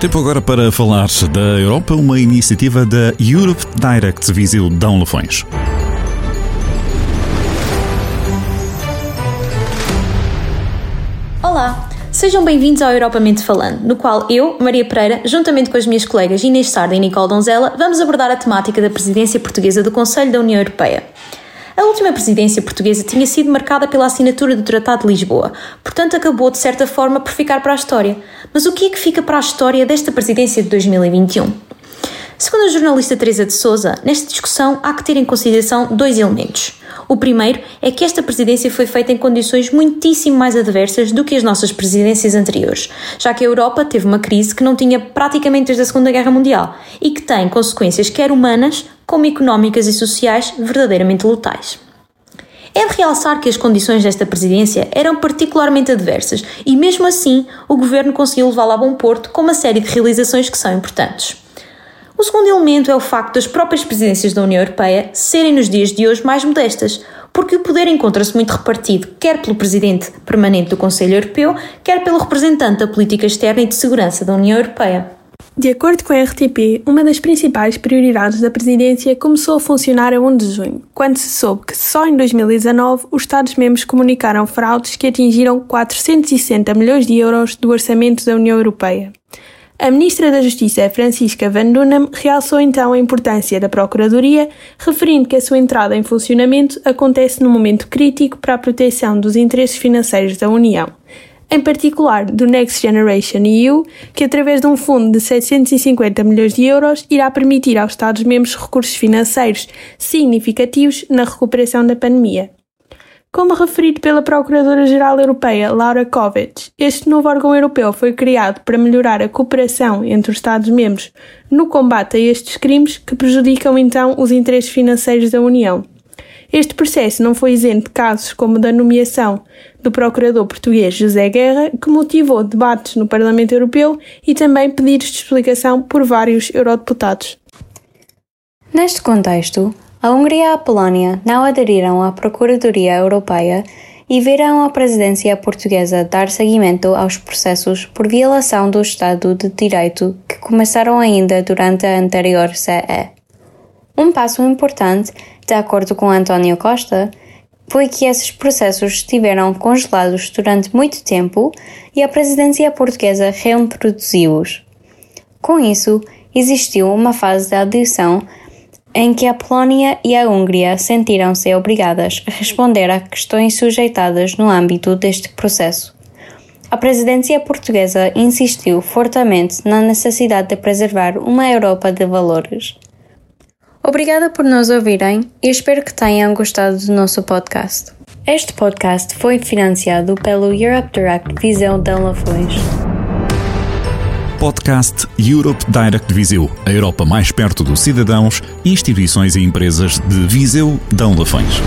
Tempo agora para falar da Europa, uma iniciativa da Europe Direct Viseu Dão Lafões. Olá, sejam bem-vindos ao Europamente Falando, no qual eu, Maria Pereira, juntamente com as minhas colegas Inês Sarda e Nicole Donzela, vamos abordar a temática da presidência portuguesa do Conselho da União Europeia. A última presidência portuguesa tinha sido marcada pela assinatura do Tratado de Lisboa, portanto acabou de certa forma por ficar para a história. Mas o que é que fica para a história desta presidência de 2021? Segundo a jornalista Teresa de Souza, nesta discussão há que ter em consideração dois elementos. O primeiro é que esta presidência foi feita em condições muitíssimo mais adversas do que as nossas presidências anteriores, já que a Europa teve uma crise que não tinha praticamente desde a Segunda Guerra Mundial e que tem consequências quer humanas como económicas e sociais verdadeiramente letais. É de realçar que as condições desta presidência eram particularmente adversas e, mesmo assim, o governo conseguiu levá-la a bom porto com uma série de realizações que são importantes. O segundo elemento é o facto das próprias presidências da União Europeia serem nos dias de hoje mais modestas, porque o poder encontra-se muito repartido, quer pelo presidente permanente do Conselho Europeu, quer pelo representante da política externa e de segurança da União Europeia. De acordo com a RTP, uma das principais prioridades da presidência começou a funcionar a 1 de junho, quando se soube que só em 2019 os Estados-membros comunicaram fraudes que atingiram 460 milhões de euros do orçamento da União Europeia. A Ministra da Justiça, Francisca Van Dunham, realçou então a importância da Procuradoria, referindo que a sua entrada em funcionamento acontece num momento crítico para a proteção dos interesses financeiros da União, em particular do Next Generation EU, que através de um fundo de 750 milhões de euros irá permitir aos Estados-membros recursos financeiros significativos na recuperação da pandemia. Como referido pela Procuradora-Geral Europeia, Laura Kovic, este novo órgão europeu foi criado para melhorar a cooperação entre os Estados-membros no combate a estes crimes que prejudicam então os interesses financeiros da União. Este processo não foi isento de casos como da nomeação do procurador português José Guerra, que motivou debates no Parlamento Europeu e também pedidos de explicação por vários eurodeputados. Neste contexto, a Hungria e a Polónia não aderiram à Procuradoria Europeia e viram a presidência portuguesa dar seguimento aos processos por violação do Estado de Direito que começaram ainda durante a anterior CE. Um passo importante, de acordo com António Costa, foi que esses processos estiveram congelados durante muito tempo e a presidência portuguesa reintroduziu-os. Com isso, existiu uma fase de adição em que a Polónia e a Hungria sentiram-se obrigadas a responder a questões sujeitadas no âmbito deste processo. A presidência portuguesa insistiu fortemente na necessidade de preservar uma Europa de valores. Obrigada por nos ouvirem e espero que tenham gostado do nosso podcast. Este podcast foi financiado pelo Europe Direct Visão de Lafões podcast Europe Direct Viseu, a Europa mais perto dos cidadãos, instituições e empresas de Viseu, Dão Lafões.